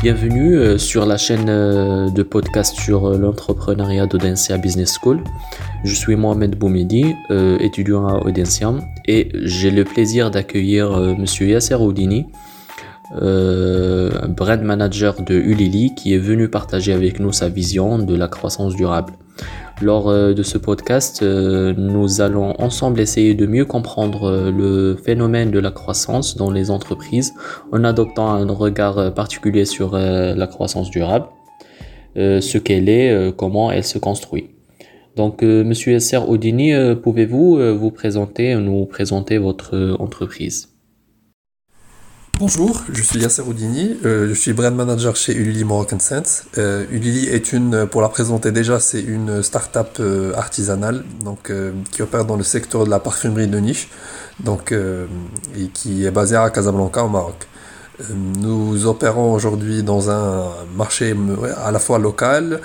Bienvenue euh, sur la chaîne euh, de podcast sur euh, l'entrepreneuriat d'Audencia Business School. Je suis Mohamed Boumidi, étudiant à Audencia, et j'ai le plaisir d'accueillir Monsieur Yasser Oudini, brand manager de Ulili, qui est venu partager avec nous sa vision de la croissance durable. Lors euh, de ce podcast, euh, nous allons ensemble essayer de mieux comprendre euh, le phénomène de la croissance dans les entreprises en adoptant un regard particulier sur la croissance durable, ce qu'elle est, comment elle se construit. Donc, Monsieur Esser Odini, pouvez-vous vous présenter, nous présenter votre entreprise? Bonjour, je suis Yasser Houdini, euh, je suis brand manager chez Ulili Moroccan Sense. Euh, Ulili est une, pour la présenter déjà, c'est une start-up euh, artisanale donc, qui opère dans le secteur de la parfumerie de niche donc, et qui est basée à Casablanca au Maroc. Nous opérons aujourd'hui dans un marché à la fois local,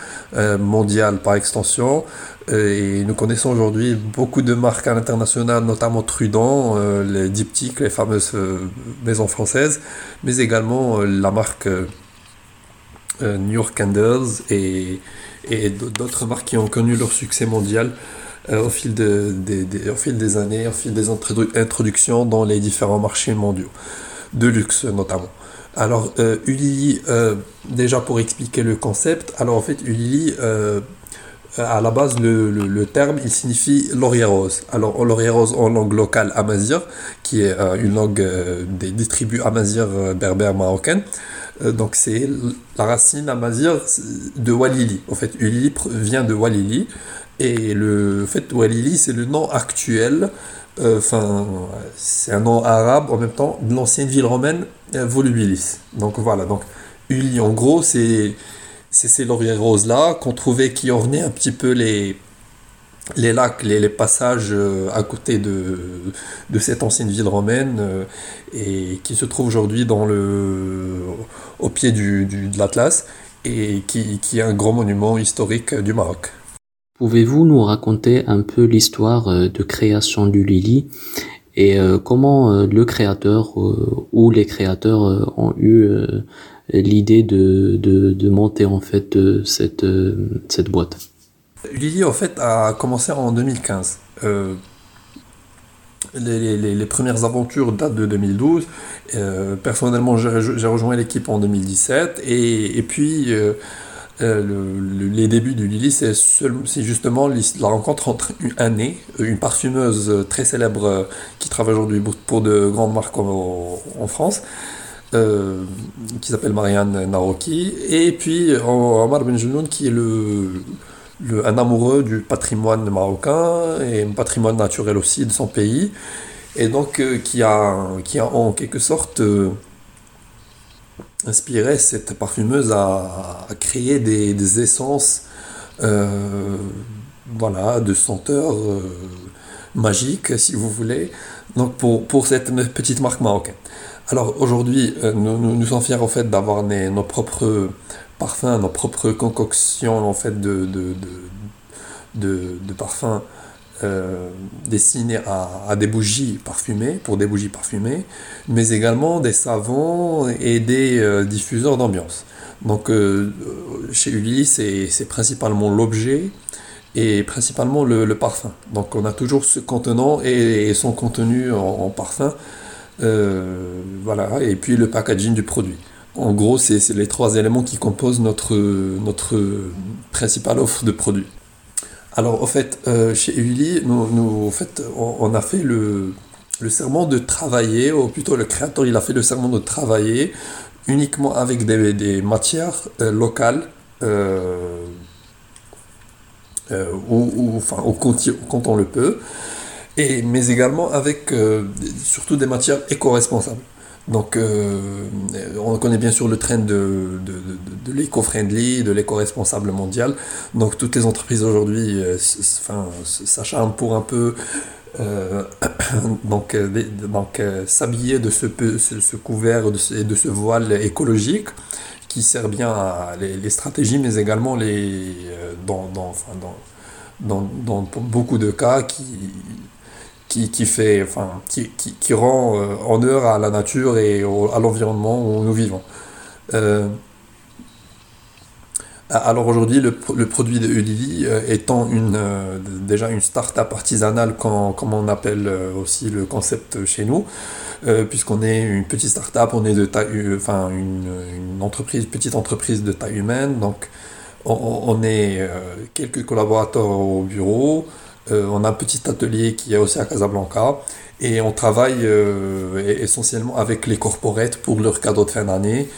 mondial par extension, euh, et nous connaissons aujourd'hui beaucoup de marques à l'international, notamment Trudon, euh, les diptyques, les fameuses euh, maisons françaises, mais également la marque New York Candles et, d'autres marques qui ont connu leur succès mondial au fil des années, au fil des introductions dans les différents marchés mondiaux, de luxe notamment. Alors, Ulili, déjà pour expliquer le concept, alors en fait, Ulili à la base, le, le, terme, il signifie laurier rose. Alors, laurier rose en langue locale amazir, qui est euh, une langue euh, des, tribus amazir euh, berbères marocaines. donc, c'est la racine amazir de Walili. En fait, Ulili vient de Walili. Et le fait, Walili, c'est le nom actuel. Enfin, c'est un nom arabe en même temps de l'ancienne ville romaine Volubilis. Donc, voilà. Donc, Uli, en gros, c'est ces lauriers roses-là qu'on trouvait qui ornaient un petit peu les, les lacs, les, les passages euh, à côté de, de cette ancienne ville romaine euh, et qui se trouve aujourd'hui dans le, au pied du, du de l'Atlas et qui, qui, est un grand monument historique du Maroc. Pouvez-vous nous raconter un peu l'histoire euh, de création du Lili et comment le créateur ou les créateurs ont eu l'idée de, de, monter en fait euh, cette, euh, cette boîte? Lily en fait a commencé en 2015. Euh, les, les, les, premières aventures datent de 2012. personnellement, j'ai rejoint l'équipe en 2017 et, et puis le, les débuts de Lily, c'est justement la rencontre entre une année, une parfumeuse très célèbre qui travaille aujourd'hui pour de grandes marques en, France, euh, qui s'appelle Marianne Naroki, et puis Omar Benjounoun qui est un amoureux du patrimoine marocain et un patrimoine naturel aussi de son pays, et donc euh, qui, a, en quelque sorte euh, inspiré cette parfumeuse à, créer des, essences voilà, de senteurs magiques, si vous voulez, donc pour, pour cette petite marque marocaine. Alors aujourd'hui, euh, nous, nous, sommes fiers en fait d'avoir nos propres parfums, nos propres concoctions en fait de, de, de, parfums euh, destinés à, des bougies parfumées, pour des bougies parfumées, mais également des savons et des euh, diffuseurs d'ambiance. Donc chez Uli, c'est principalement l'objet et principalement le, parfum. Donc on a toujours ce contenant et, son contenu en parfum euh, voilà, et puis le packaging du produit. En gros, c'est les trois éléments qui composent notre, notre principale offre de produits. Alors, en fait, euh, chez Uli, nous, on, a fait le, serment de travailler, ou plutôt le créateur, il a fait le serment de travailler uniquement avec des, matières euh, locales, ou, ou, au quand on le peut et, mais également avec euh, surtout des matières éco-responsables. Donc, euh, on connaît bien sûr le trend de, de, l'éco-friendly, de l'éco-responsable mondial. Donc, toutes les entreprises aujourd'hui euh, s'acharnent pour un peu euh, donc, donc s'habiller de ce, ce, ce couvert de ce, de ce voile écologique qui sert bien à les, les stratégies, mais également les, dans, dans, enfin, dans, dans, dans beaucoup de cas qui qui, fait, enfin, qui, qui, rend euh, honneur à la nature et à l'environnement où nous vivons. Euh, Alors aujourd'hui, le, produit de Ulili étant une, déjà une start-up artisanale, comme, on appelle aussi le concept chez nous, puisqu'on est une petite start-up, on est de taille, enfin une, entreprise, petite entreprise de taille humaine, donc on, est euh, quelques collaborateurs au bureau, euh, on a un petit atelier qui est aussi à Casablanca et on travaille euh, essentiellement avec les corporates pour leurs cadeaux de fin d'année,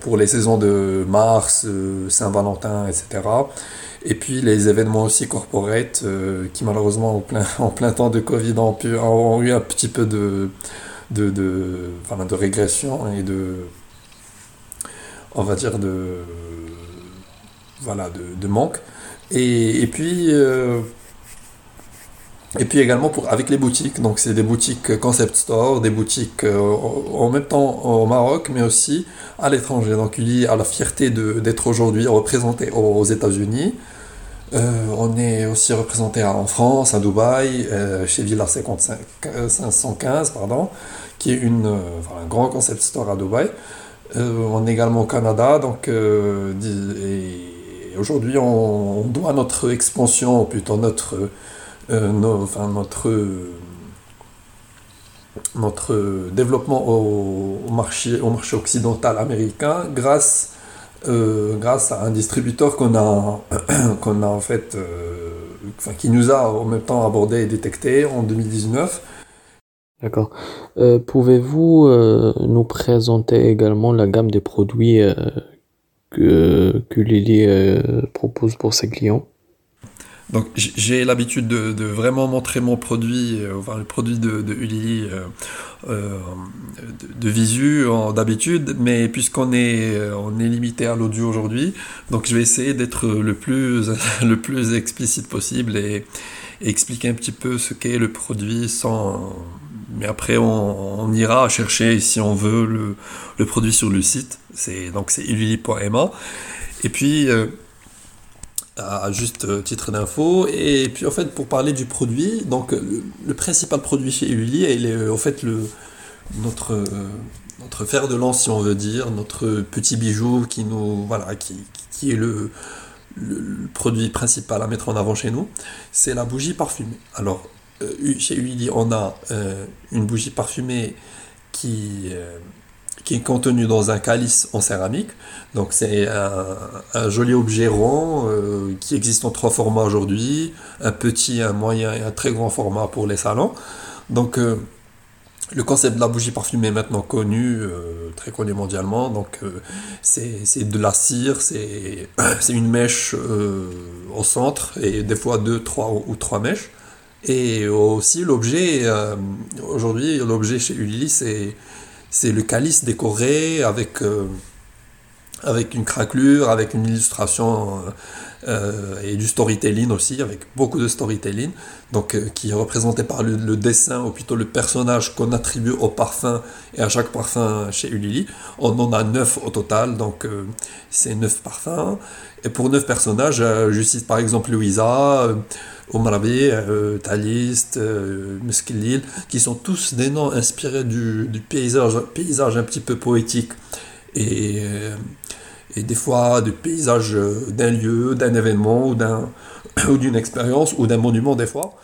pour les saisons de mars, Saint-Valentin, etc. Et puis les événements aussi corporate qui malheureusement en plein, en plein temps de Covid ont, eu un petit peu de, de, de, de régression et de, on va dire, de voilà, de, manque. Et, puis, euh, et puis également pour, avec les boutiques, donc c'est des boutiques concept store, des boutiques euh, en même temps au Maroc, mais aussi à l'étranger. Donc y a la fierté d'être aujourd'hui représenté aux États-Unis. Euh, on est aussi représenté en France, à Dubaï, chez Villa 515, pardon, qui est une, un grand concept store à Dubaï. on est également au Canada, donc, aujourd'hui, on, doit notre expansion, plutôt notre, euh, enfin, notre, notre développement au, marché, au marché occidental américain grâce, euh, grâce à un distributeur qu'on a, a en fait, euh, qui nous a en même temps abordé et détecté en 2019. D'accord. Pouvez-vous nous présenter également la gamme des produits que, que Lily euh, propose pour ses clients. Donc j'ai l'habitude de, vraiment montrer mon produit, euh, enfin le produit de, de Ulili euh, de, visu d'habitude, mais puisqu'on est, on est limité à l'audio aujourd'hui, donc je vais essayer d'être le plus, le plus explicite possible et, expliquer un petit peu ce qu'est le produit sans... Mais après on, ira chercher si on veut le, produit sur le site c'est donc c'est. Et puis euh, à juste euh, titre d'info. Et puis en fait pour parler du produit, donc le, principal produit chez Ulili, il est en fait le notre notre fer de lance si on veut dire, notre petit bijou qui nous voilà qui, qui est le, le, produit principal à mettre en avant chez nous, c'est la bougie parfumée. Alors euh, chez Ulili, on a une bougie parfumée qui qui est contenu dans un calice en céramique. Donc c'est un, joli objet rond euh, qui existe en trois formats aujourd'hui, un petit, un moyen et un très grand format pour les salons. Donc euh, le concept de la bougie parfumée est maintenant connu, euh, très connu mondialement. Donc c'est de la cire, c'est une mèche au centre et des fois deux, trois ou trois mèches. Et aussi l'objet, aujourd'hui l'objet chez Ulili c'est le calice décoré avec, euh, avec une craquelure, avec une illustration euh, euh, et du storytelling aussi, avec beaucoup de storytelling, donc qui est représenté par le, dessin ou plutôt le personnage qu'on attribue au parfum et à chaque parfum chez Ulili. On en a neuf au total, donc c'est neuf parfums. Et pour neuf personnages, je cite par exemple Louisa. Omrabi, euh, Thalist, euh, qui sont tous des noms inspirés du, paysage, paysage un petit peu poétique et, euh, des fois du paysage d'un lieu, d'un événement ou d'un ou d'une expérience ou d'un monument des fois.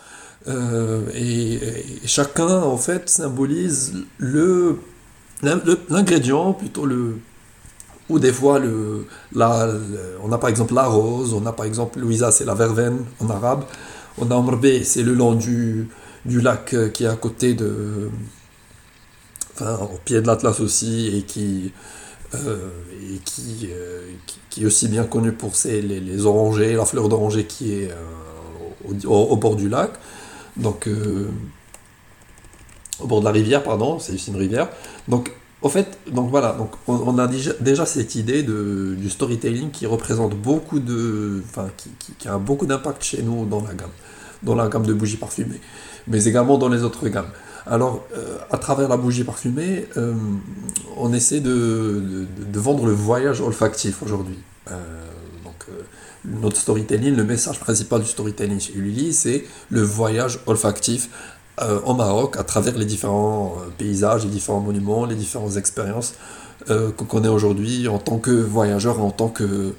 Euh, et, chacun en fait symbolise le l'ingrédient plutôt le ou des fois le, la, on a par exemple la rose on a par exemple Louisa c'est la verveine en arabe on a Omrbe, c'est le long du, du lac euh, qui est à côté de. Enfin, au pied de l'Atlas aussi, et qui. Euh, et qui, euh, qui, est aussi bien connu pour ses, les, les orangers, la fleur d'oranger qui est au, bord du lac. Donc, au bord de la rivière, pardon, c'est une rivière. Donc, au fait, donc voilà, donc on, a déjà, déjà, cette idée de, du storytelling qui représente beaucoup de, enfin, qui, qui a beaucoup d'impact chez nous dans la gamme dans la gamme de bougies parfumées, mais également dans les autres gammes. Alors, euh, à travers la bougie parfumée, euh, on essaie de, vendre le voyage olfactif aujourd'hui. Euh, donc, notre storytelling, le message principal du storytelling chez Ulili, c'est le voyage olfactif au Maroc à travers les différents paysages, les différents monuments, les différentes expériences qu'on connaît aujourd'hui en tant que voyageur, en tant que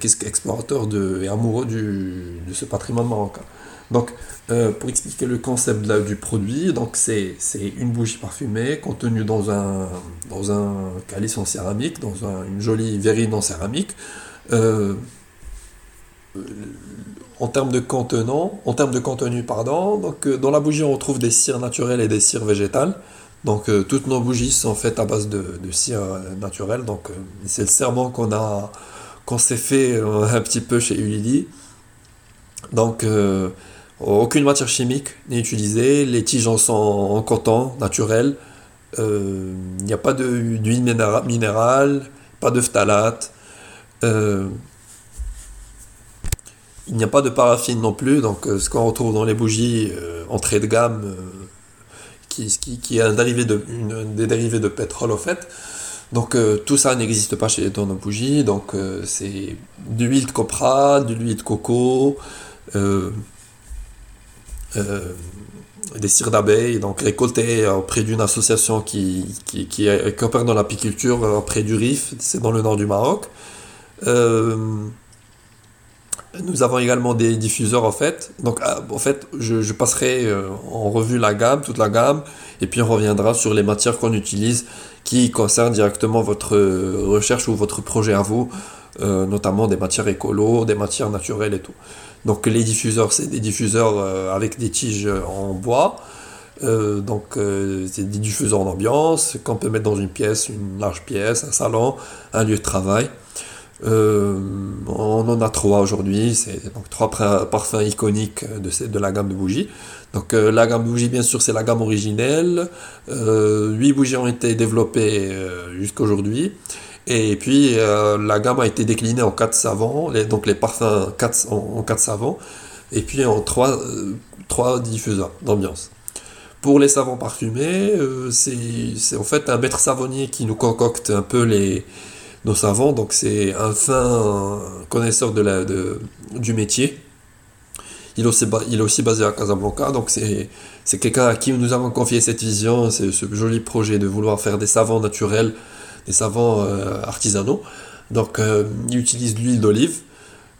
qu'explorateur de, et amoureux du, de ce patrimoine marocain. Donc, euh, pour expliquer le concept du produit, c'est une bougie parfumée contenue dans un, dans un calice en céramique, dans une jolie verrine en céramique. Euh, en termes de contenant, en termes de contenu, pardon, donc euh, dans la bougie on retrouve des cires naturelles et des cires végétales. Donc toutes nos bougies sont faites à base de, de cire naturelle. Donc c'est le serment qu'on a qu'on s'est fait un petit peu chez Ulili. Donc aucune matière chimique n'est utilisée, les tiges sont en coton naturel, euh, il n'y a pas d'huile minérale, pas de phtalate, euh, il n'y a pas de paraffine non plus, donc euh, ce qu'on retrouve dans les bougies entrée de gamme, qui, qui, est un dérivé de, une, des dérivés de pétrole au fait. Donc tout ça n'existe pas chez dans nos bougies, donc c'est de l'huile de copra, de l'huile de coco, des cires d'abeilles, donc récoltées auprès d'une association qui, qui, qui, opère dans l'apiculture auprès du Rif, c'est dans le nord du Maroc. Euh, nous avons également des diffuseurs en fait. Donc en fait, je, passerai euh, en revue la gamme, toute la gamme, et puis on reviendra sur les matières qu'on utilise qui concernent directement votre recherche ou votre projet à vous, notamment des matières écolo, des matières naturelles et tout. Donc les diffuseurs, c'est des diffuseurs euh, avec des tiges en bois. Euh, donc euh, c'est des diffuseurs d'ambiance qu'on peut mettre dans une pièce, une large pièce, un salon, un lieu de travail. on en a trois aujourd'hui, c'est donc trois parfums iconiques de, de la gamme de bougies. Donc la gamme de bougies, bien sûr, c'est la gamme originelle. Huit bougies ont été développées jusqu'à aujourd'hui. Et puis euh, la gamme a été déclinée en quatre savons, donc les parfums en, quatre savons, et puis en trois, euh, trois diffuseurs d'ambiance. Pour les savons parfumés, euh, c'est en fait un maître savonnier qui nous concocte un peu les, nos savons, donc c'est un fin connaisseur de la, de, du métier. Il est, aussi, il est aussi basé à Casablanca, donc c'est quelqu'un à qui nous avons confié cette vision, ce joli projet de vouloir faire des savons naturels des savants euh, artisanaux. Donc, euh, il utilise l'huile d'olive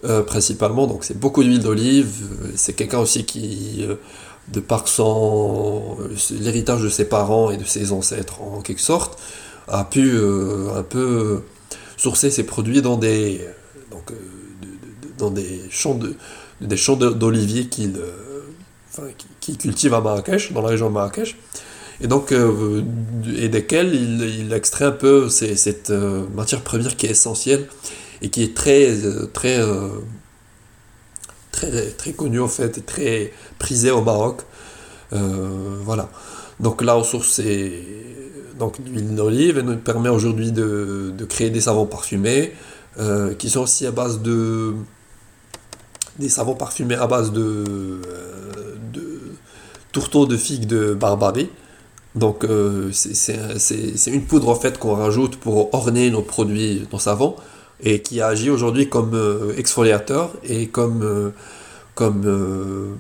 euh, principalement, donc c'est beaucoup d'huile d'olive. C'est quelqu'un aussi qui, de par son l'héritage de ses parents et de ses ancêtres en quelque sorte, a pu un peu sourcer ses produits dans des donc, dans des champs de des champs d'oliviers qu'il qui cultive à Marrakech, dans la région de Marrakech et donc euh, et desquels il, extrait un peu cette euh, matière première qui est essentielle et qui est très euh, très très très connue en fait et très prisée au Maroc. Voilà. Donc la ressource c'est donc l'huile d'olive et nous permet aujourd'hui de, de, créer des savons parfumés qui sont aussi à base de des savons parfumés à base de, tourteaux de figues de Barbarie donc euh, c'est une poudre en fait qu'on rajoute pour orner nos produits, nos savons, et qui agit aujourd'hui comme euh, exfoliateur et comme, euh, comme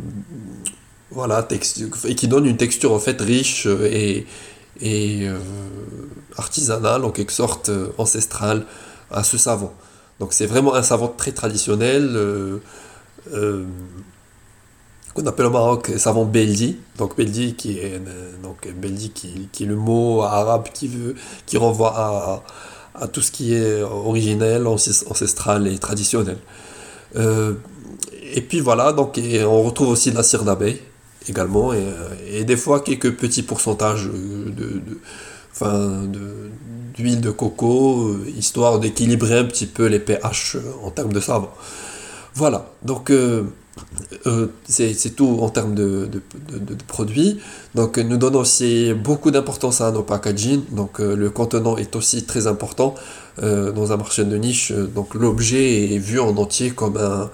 voilà, et qui donne une texture en fait riche et, et artisanale, en quelque sorte ancestrale à ce savon. Donc c'est vraiment un savon très traditionnel qu'on appelle au Maroc savon beldi. Donc beldi qui est donc beldi qui, qui, est le mot arabe qui veut qui renvoie à, tout ce qui est originel, ancestral et traditionnel. Euh, et puis voilà, donc on retrouve aussi de la cire d'abeille également et, et, des fois quelques petits pourcentages de, enfin d'huile de, coco, histoire d'équilibrer un petit peu les pH en termes de savon. Voilà, donc euh, euh, c'est tout en termes de, produits. Donc nous donnons aussi beaucoup d'importance à nos packaging. Donc euh, le contenant est aussi très important euh, dans un marché de niche. Donc l'objet est vu en entier comme, un,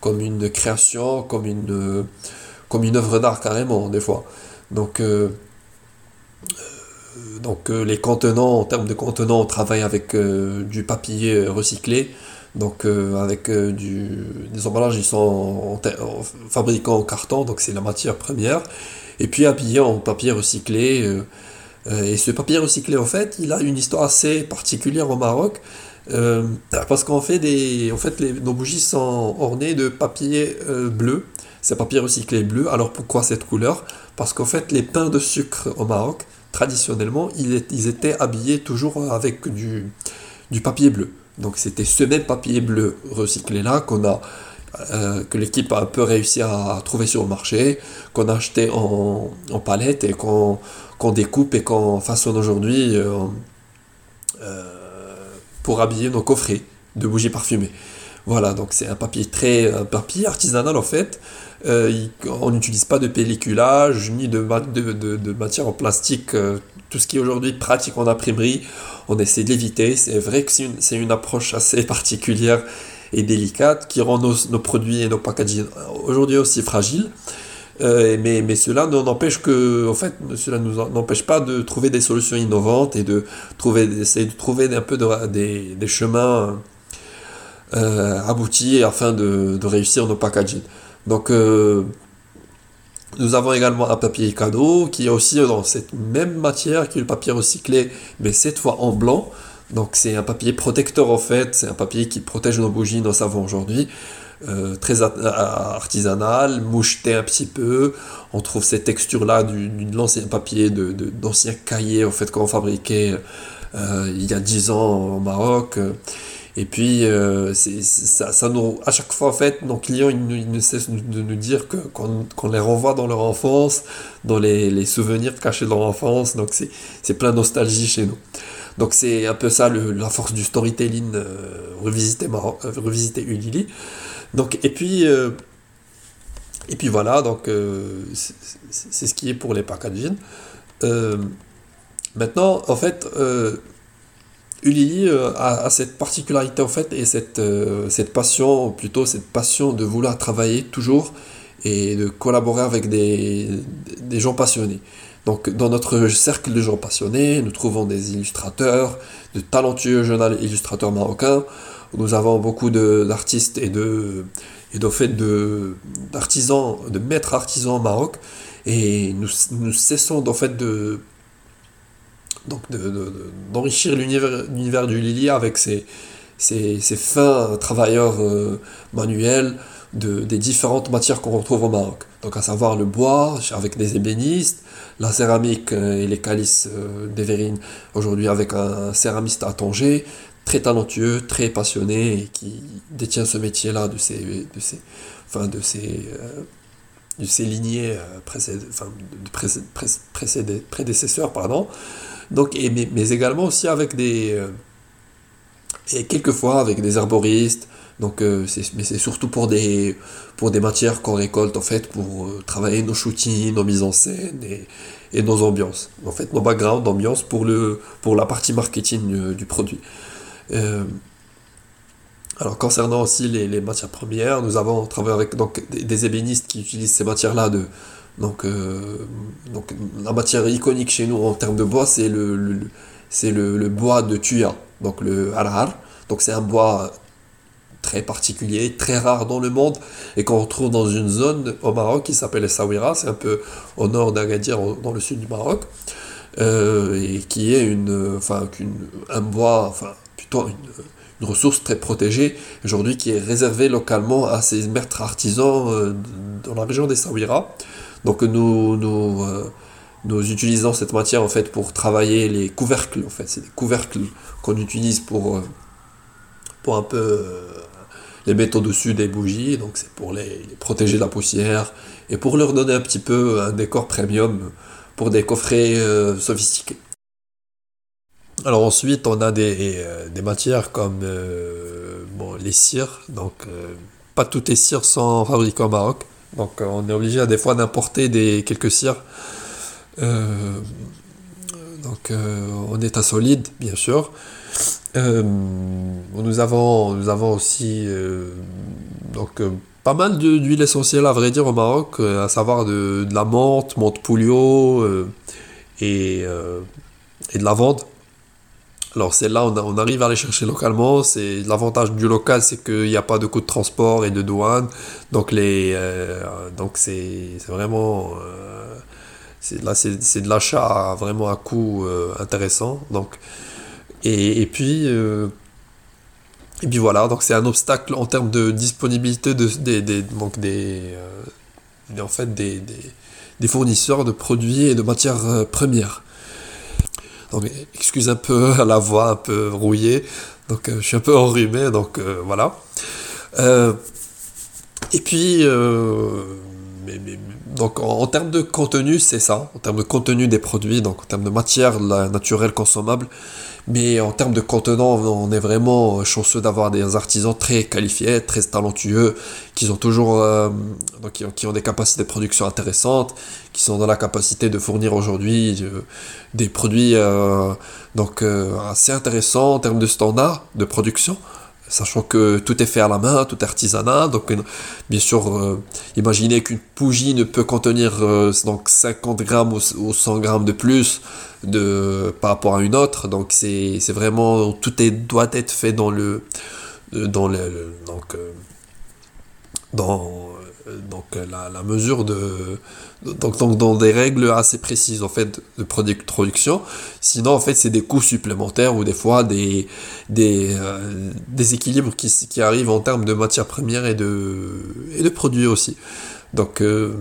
comme une création, comme une, comme une œuvre d'art carrément des fois. Donc, donc les contenants, en termes de contenants, on travaille avec du papier recyclé. Donc euh, avec euh, du, des emballages, ils sont fabriqués en carton, donc c'est la matière première. Et puis habillés en papier recyclé, et ce papier recyclé, en fait, il a une histoire assez particulière au Maroc. parce qu'en fait, des, en fait les, nos bougies sont ornées de papier bleu. C'est papier recyclé bleu. Alors pourquoi cette couleur? Parce qu'en fait, les pains de sucre au Maroc, traditionnellement, ils, étaient habillés toujours avec du papier bleu. Donc c'était ce même papier bleu recyclé là qu'on a euh, que l'équipe a un peu réussi à trouver sur le marché, qu'on a acheté en, en palette et qu'on découpe et qu'on façonne aujourd'hui euh, euh, pour habiller nos coffrets de bougies parfumées. Voilà, donc c'est un papier très un papier artisanal en fait. on n'utilise pas de pelliculage ni de, matière en plastique. tout ce qui est aujourd'hui pratique en imprimerie, on essaie de l'éviter. C'est vrai que c'est une, une, approche assez particulière et délicate qui rend nos, nos produits et nos packaging aujourd'hui aussi fragiles. Euh, mais, mais, cela n'empêche que, en fait, cela nous n'empêche pas de trouver des solutions innovantes et de trouver, d'essayer de trouver un peu de, des, des, chemins euh, aboutis afin de, de, réussir nos packaging. Donc, euh, nous avons également un papier cadeau qui est aussi dans cette même matière que le papier recyclé, mais cette fois en blanc. Donc c'est un papier protecteur en fait, c'est un papier qui protège nos bougies, nos savons aujourd'hui. Euh, très artisanal, moucheté un petit peu. On trouve cette texture-là de l'ancien papier, d'anciens de, cahiers en fait qu'on fabriquait il y a 10 ans au Maroc. Et puis, euh, ça, nous, à chaque fois, en fait, nos clients, ils, ne cessent de nous dire qu'on, les renvoie dans leur enfance, dans les, les souvenirs cachés de leur enfance. Donc, c'est, plein de nostalgie chez nous. Donc, c'est un peu ça la force du storytelling euh, revisité, euh, revisité Ulili. Donc, et puis, euh, et puis voilà, donc, euh, c'est ce qui est pour les packaging. maintenant, en fait, Ulili euh, a, cette particularité en fait et cette, euh, cette passion, plutôt cette passion de vouloir travailler toujours et de collaborer avec des, des gens passionnés. Donc dans notre cercle de gens passionnés, nous trouvons des illustrateurs, de talentueux jeunes illustrateurs marocains. Nous avons beaucoup d'artistes et de et de fait d'artisans, de, maîtres artisans au Maroc. Et nous, nous cessons en fait de donc d'enrichir l'univers du Lili avec ses, fins travailleurs euh, manuels de, des différentes matières qu'on retrouve au Maroc. Donc à savoir le bois avec des ébénistes, la céramique euh, et les calices euh, aujourd'hui avec un céramiste à Tanger, très talentueux, très passionné qui détient ce métier-là de ses, de de de lignées de prédécesseurs. Pardon. Donc, et, mais, également aussi avec des. Euh, et quelquefois avec des arboristes. Donc, euh, mais c'est surtout pour des, pour des matières qu'on récolte en fait pour euh, travailler nos shootings, nos mises en scène et, et nos ambiances. En fait, nos backgrounds d'ambiance pour, pour la partie marketing du, produit. alors concernant aussi les, les, matières premières, nous avons travaillé avec donc, des, des ébénistes qui utilisent ces matières-là de, donc, euh, donc la matière iconique chez nous en termes de bois, c'est le, le, bois de tuya, donc le harar. Donc c'est un bois très particulier, très rare dans le monde, et qu'on retrouve dans une zone au Maroc qui s'appelle Sawira, c'est un peu au nord d'Agadir, dans le sud du Maroc, euh, et qui est une, enfin, un bois, enfin, plutôt une, une ressource très protégée, aujourd'hui qui est réservée localement à ces maîtres artisans euh, dans la région des Sawira. Donc nous, nous, euh, nous, utilisons cette matière en fait pour travailler les couvercles. En fait, c'est des couvercles qu'on utilise pour, euh, pour un peu euh, les mettre au-dessus des bougies. Donc c'est pour les, protéger de la poussière et pour leur donner un petit peu un décor premium pour des coffrets sophistiqués. Alors ensuite, on a des, des matières comme bon, les cires. Donc, pas toutes les cires sont fabriquées au Maroc. Donc euh, on est obligé à des fois d'importer des quelques cires. Euh, donc euh, en état solide, bien sûr. nous, avons, aussi donc, pas mal d'huiles essentielles à vrai dire au Maroc, à savoir de, de la menthe, menthe poulio et, et de la lavande. Alors c'est là on, on, arrive à les chercher localement. C'est l'avantage du local, c'est qu'il n'y a pas de coût de transport et de douane. Donc les, euh, donc c'est vraiment, euh, là c'est de l'achat vraiment à coût intéressant. Donc et, et puis et puis voilà, donc c'est un obstacle en termes de disponibilité de, des, des, donc des, en fait des, des, fournisseurs de produits et de matières premières. Donc, excuse un peu la voix un peu rouillée. Donc, je suis un peu enrhumé, donc voilà. Euh, et puis, euh, donc en, termes de contenu, c'est ça, en termes de contenu des produits, donc en termes de matière naturelle consommable. Mais en termes de contenant, on est vraiment chanceux d'avoir des artisans très qualifiés, très talentueux, qui ont toujours, euh, donc qui ont, des capacités de production intéressantes, qui sont dans la capacité de fournir aujourd'hui des produits donc assez intéressants en termes de standards de production sachant que tout est fait à la main, tout est artisanal. Donc, bien sûr, euh, imaginez qu'une bougie ne peut contenir euh, donc 50 grammes ou, 100 grammes de plus de, par rapport à une autre. Donc, c'est vraiment, tout doit être fait dans le, dans le, euh, dans donc la, la mesure de, donc, dans des règles assez précises en fait de production. Sinon en fait c'est des coûts supplémentaires ou des fois des des, euh, des équilibres qui, qui arrivent en termes de matières premières et de et de produits aussi. Donc, euh,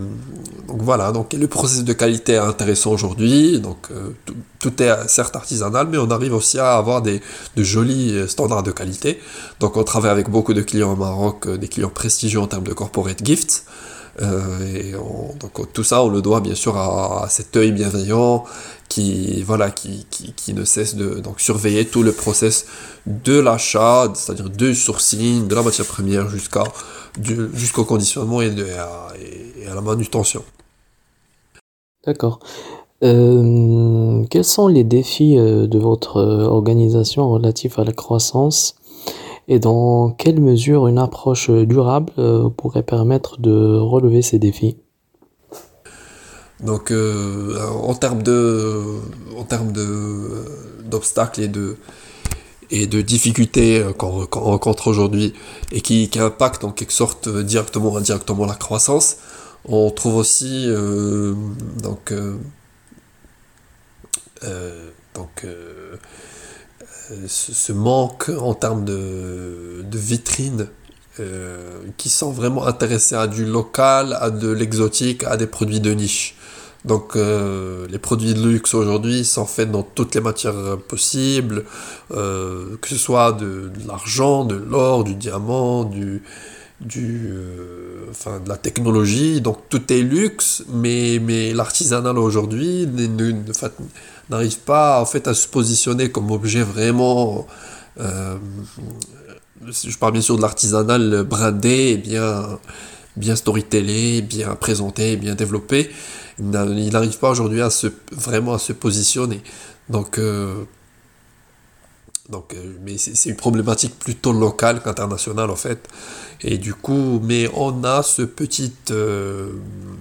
donc voilà, donc le processus de qualité est intéressant aujourd'hui. Donc euh, tout, est certes artisanal, mais on arrive aussi à avoir des de jolis standards de qualité. Donc on travaille avec beaucoup de clients au Maroc, des clients prestigieux en termes de corporate gifts. Euh, et donc tout ça, on le doit bien sûr à, cet œil bienveillant qui, voilà, qui, qui, qui, ne cesse de donc, surveiller tout le process de l'achat, c'est-à-dire du sourcing, de la matière première jusqu'à, jusqu'au conditionnement et, à la manutention. D'accord. Euh, quels sont les défis euh, de votre organisation relatifs à la croissance et dans quelle mesure une approche durable euh, pourrait permettre de relever ces défis? Donc, euh, en termes de, en termes de d'obstacles et de et de difficultés euh, qu'on rencontre aujourd'hui et qui, impactent en quelque sorte directement ou indirectement la croissance, on trouve aussi donc donc ce, manque en termes de, de vitrines euh, qui sont vraiment intéressés à du local, à de l'exotique, à des produits de niche. Donc euh, les produits de luxe aujourd'hui sont faits dans toutes les matières possibles, euh, que ce soit de, l'argent, de l'or, du diamant, du, du enfin de la technologie. Donc tout est luxe, mais, mais l'artisanal aujourd'hui n'arrive pas en fait à se positionner comme objet vraiment euh, je parle bien sûr de l'artisanal brandé bien bien storytellé bien présenté bien développé il n'arrive pas aujourd'hui à se vraiment à se positionner donc euh, donc, euh, mais c'est une problématique plutôt locale qu'internationale en fait. Et du coup, mais on a ce petit euh,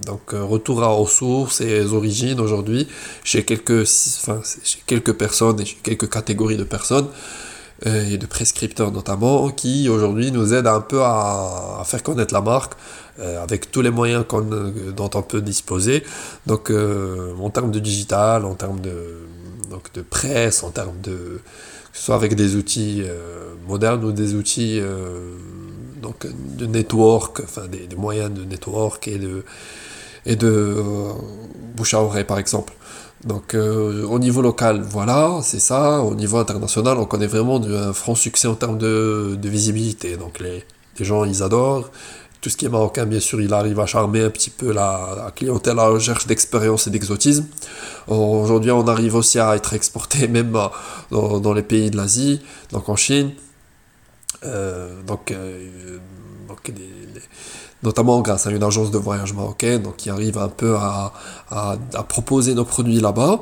donc, retour à ressources et aux origines aujourd'hui chez quelques, chez quelques personnes et chez quelques catégories de personnes et de prescripteurs notamment qui aujourd'hui nous aident un peu à, faire connaître la marque avec tous les moyens dont on peut disposer. Donc en termes de digital, en termes de, donc, de presse, en termes de soit avec des outils euh, modernes ou des outils euh, donc de network, enfin des, moyens de network et de, et de euh, bouche à oreille par exemple. Donc au niveau local, voilà, c'est ça. Au niveau international, on connaît vraiment un franc succès en termes de, de visibilité. Donc les, les gens, ils adorent tout ce qui est marocain, bien sûr, il arrive à charmer un petit peu la, clientèle à la recherche d'expérience et d'exotisme. Aujourd'hui, on arrive aussi à être exporté même dans, les pays de l'Asie, donc en Chine. Euh, donc, euh, notamment grâce à une agence de voyage marocaine donc, qui arrive un peu à, proposer nos produits là-bas.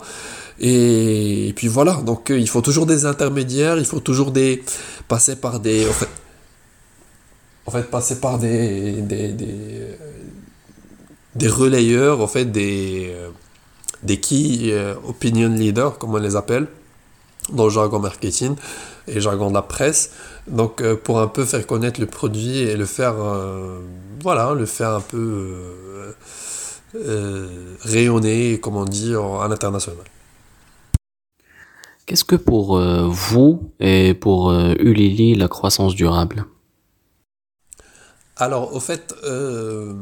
Et, puis voilà, donc il faut toujours des intermédiaires, il faut toujours des passer par des passer par des, des, des, des relayeurs, en fait, des, des key euh, opinion leaders, comme on les appelle, dans le jargon marketing et jargon de la presse. Donc, euh, pour un peu faire connaître le produit et le faire, euh, voilà, le faire un peu rayonner, comme on dit, à l'international. Qu'est-ce que pour vous et pour Ulili la croissance durable? Alors, au fait, euh,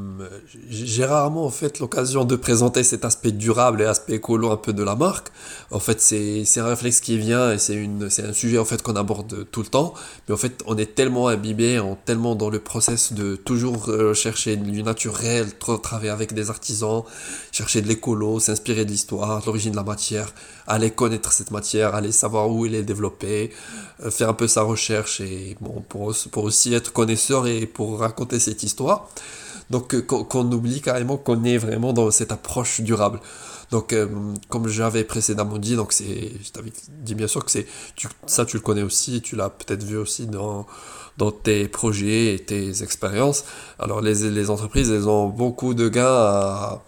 j'ai rarement en fait l'occasion de présenter cet aspect durable et aspect écolo un peu de la marque. En fait, c'est un réflexe qui vient et c'est une c'est un sujet en fait qu'on aborde tout le temps. Mais en fait, on est tellement imbibé, on tellement dans le process de toujours euh, chercher du naturel, travailler avec des artisans, chercher de l'écolo, s'inspirer de l'histoire, l'origine de la matière, aller connaître cette matière, aller savoir où elle est développée, euh, faire un peu sa recherche et bon pour pour aussi être connaisseur et pour raconter cette histoire. Donc euh, qu'on oublie carrément qu'on est vraiment dans cette approche durable. Donc euh, comme j'avais précédemment dit, donc c'est, je t'avais dit bien sûr que c'est, ça tu le connais aussi, tu l'as peut-être vu aussi dans, dans tes projets et tes expériences. Alors les, entreprises, elles ont beaucoup de gains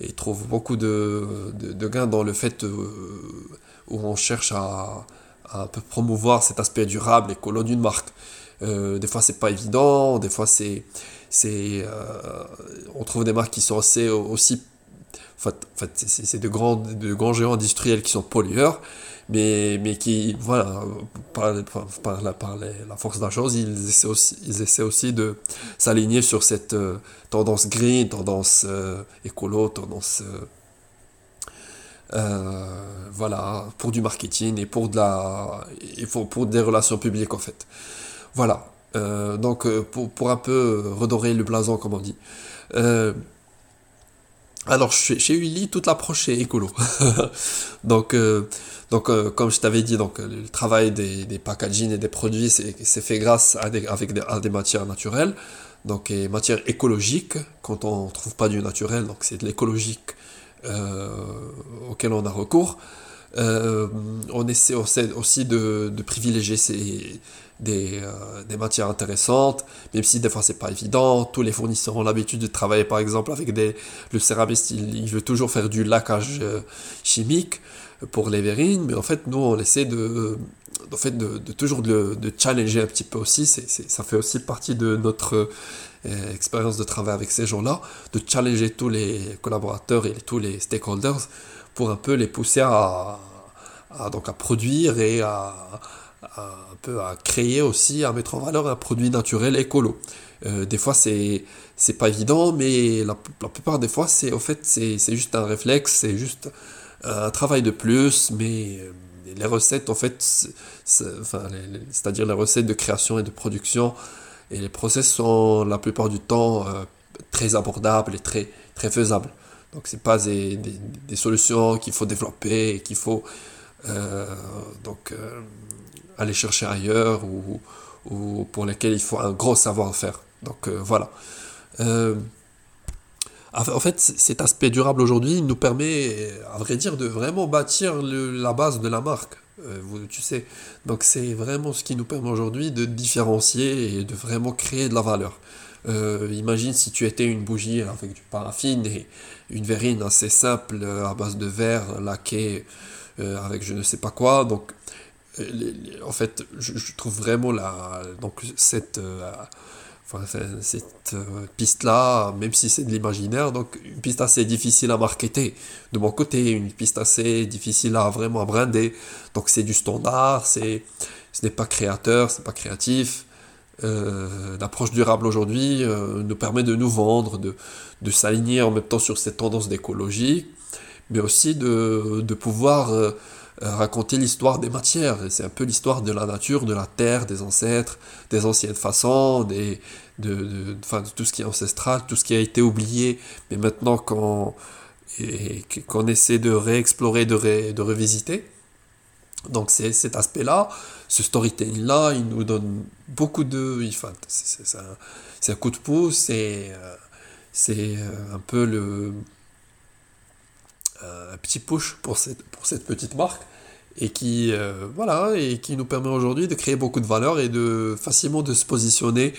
et trouvent beaucoup de, de, gains dans le fait euh, où on cherche à, à promouvoir cet aspect durable, écolo d'une marque. Euh, des fois, c'est pas évident. Des fois, c'est, c'est, euh, on trouve des marques qui sont assez aussi. En fait, c'est de grands, de grands géants industriels qui sont pollueurs, mais, mais qui, voilà, par, la, par la force de la chose, ils essaient aussi, ils essaient aussi de s'aligner sur cette euh, tendance green, tendance écolo, tendance. voilà, pour du marketing et pour, de la, et pour, pour des relations publiques en fait. Voilà. Euh, donc euh, pour, un peu redorer le blason, comme on dit. Euh, alors chez, Uli, toute l'approche est écolo. donc, comme je t'avais dit, donc, le travail des, des packaging et des produits, c'est fait grâce à des, avec des, matières naturelles. Donc, et matières écologiques, quand on ne trouve pas du naturel, donc c'est de l'écologique auquel on a recours. on essaie aussi de privilégier ces, des, euh, des, matières intéressantes, même si des fois c'est pas évident. Tous les fournisseurs ont l'habitude de travailler par exemple avec des. Le céramiste, il, veut toujours faire du laquage euh, chimique pour les verrines, mais en fait, nous on essaie de, en fait, de, toujours de, challenger un petit peu aussi. c'est ça fait aussi partie de notre euh, expérience de travail avec ces gens-là, de challenger tous les collaborateurs et tous les stakeholders pour un peu les pousser à, donc à produire et à peu à créer aussi, à mettre en valeur un produit naturel écolo. Euh, des fois, c'est c'est pas évident, mais la, la, plupart des fois, c'est au fait, c'est juste un réflexe, c'est juste un travail de plus, mais euh, les recettes, en fait, c'est-à-dire les recettes de création et de production, et les process sont la plupart du temps euh, très abordables et très, très faisables. Donc, c'est pas des, des, des solutions qu'il faut développer qu'il faut donc aller chercher ailleurs ou, ou, pour lesquels il faut un gros savoir-faire. Donc euh, voilà. Euh, en fait, cet aspect durable aujourd'hui nous permet, à vrai dire, de vraiment bâtir la base de la marque. Euh, tu sais, donc c'est vraiment ce qui nous permet aujourd'hui de différencier et de vraiment créer de la valeur. imagine si tu étais une bougie avec du paraffine et une verrine assez simple à base de verre laqué avec je ne sais pas quoi. Donc en fait, je, trouve vraiment la, donc cette, euh, cette euh, piste-là, même si c'est de l'imaginaire, donc une piste assez difficile à marketer. De mon côté, une piste assez difficile à vraiment brander. Donc c'est du standard, c'est, ce n'est pas créateur, c'est pas créatif. Euh, l'approche durable aujourd'hui nous permet de nous vendre, de, de s'aligner en même temps sur cette tendance d'écologie, mais aussi de, de pouvoir raconter l'histoire des matières. C'est un peu l'histoire de la nature, de la terre, des ancêtres, des anciennes façons, des, de, de, tout ce qui est ancestral, tout ce qui a été oublié. Mais maintenant qu'on qu'on essaie de réexplorer, de, de revisiter. Donc c'est cet aspect-là, ce storytelling-là, il nous donne beaucoup de... Enfin, c'est un, un, coup de pouce, c'est euh, un peu le un petit push pour cette, pour cette petite marque et qui, euh, voilà, et qui nous permet aujourd'hui de créer beaucoup de valeur et de facilement de se positionner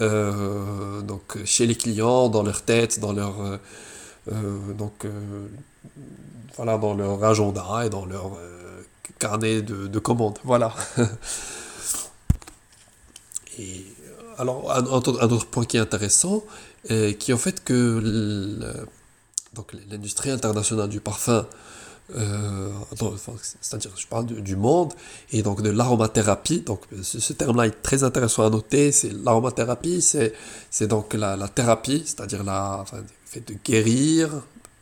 euh, donc, chez les clients, dans leur tête, dans leur, euh, donc, voilà, dans leur agenda et dans leur carnet de, de, commandes. Voilà. et alors, un, un, autre point qui est intéressant, qui est en fait que donc l'industrie internationale du parfum, euh, c'est-à-dire je parle du monde et donc de l'aromathérapie. Donc ce, terme-là est très intéressant à noter. C'est l'aromathérapie, c'est donc la, thérapie, c'est-à-dire enfin, le fait de guérir,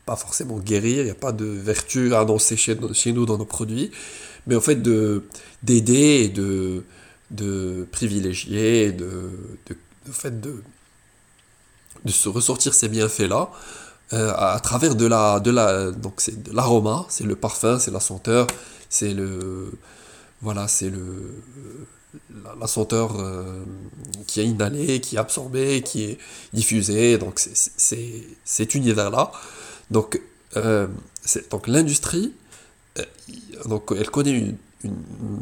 pas forcément guérir. Il n'y a pas de vertu annoncée chez, chez nous dans nos produits, mais en fait de d'aider de de privilégier, de, de, fait de de se ressortir ces bienfaits là euh, à, travers de la de la donc c'est de l'aroma c'est le parfum c'est la senteur c'est le voilà c'est le la, senteur euh, qui est inhalée qui est absorbée qui est diffusée donc c'est cet univers là donc euh, donc l'industrie donc elle connaît une, une,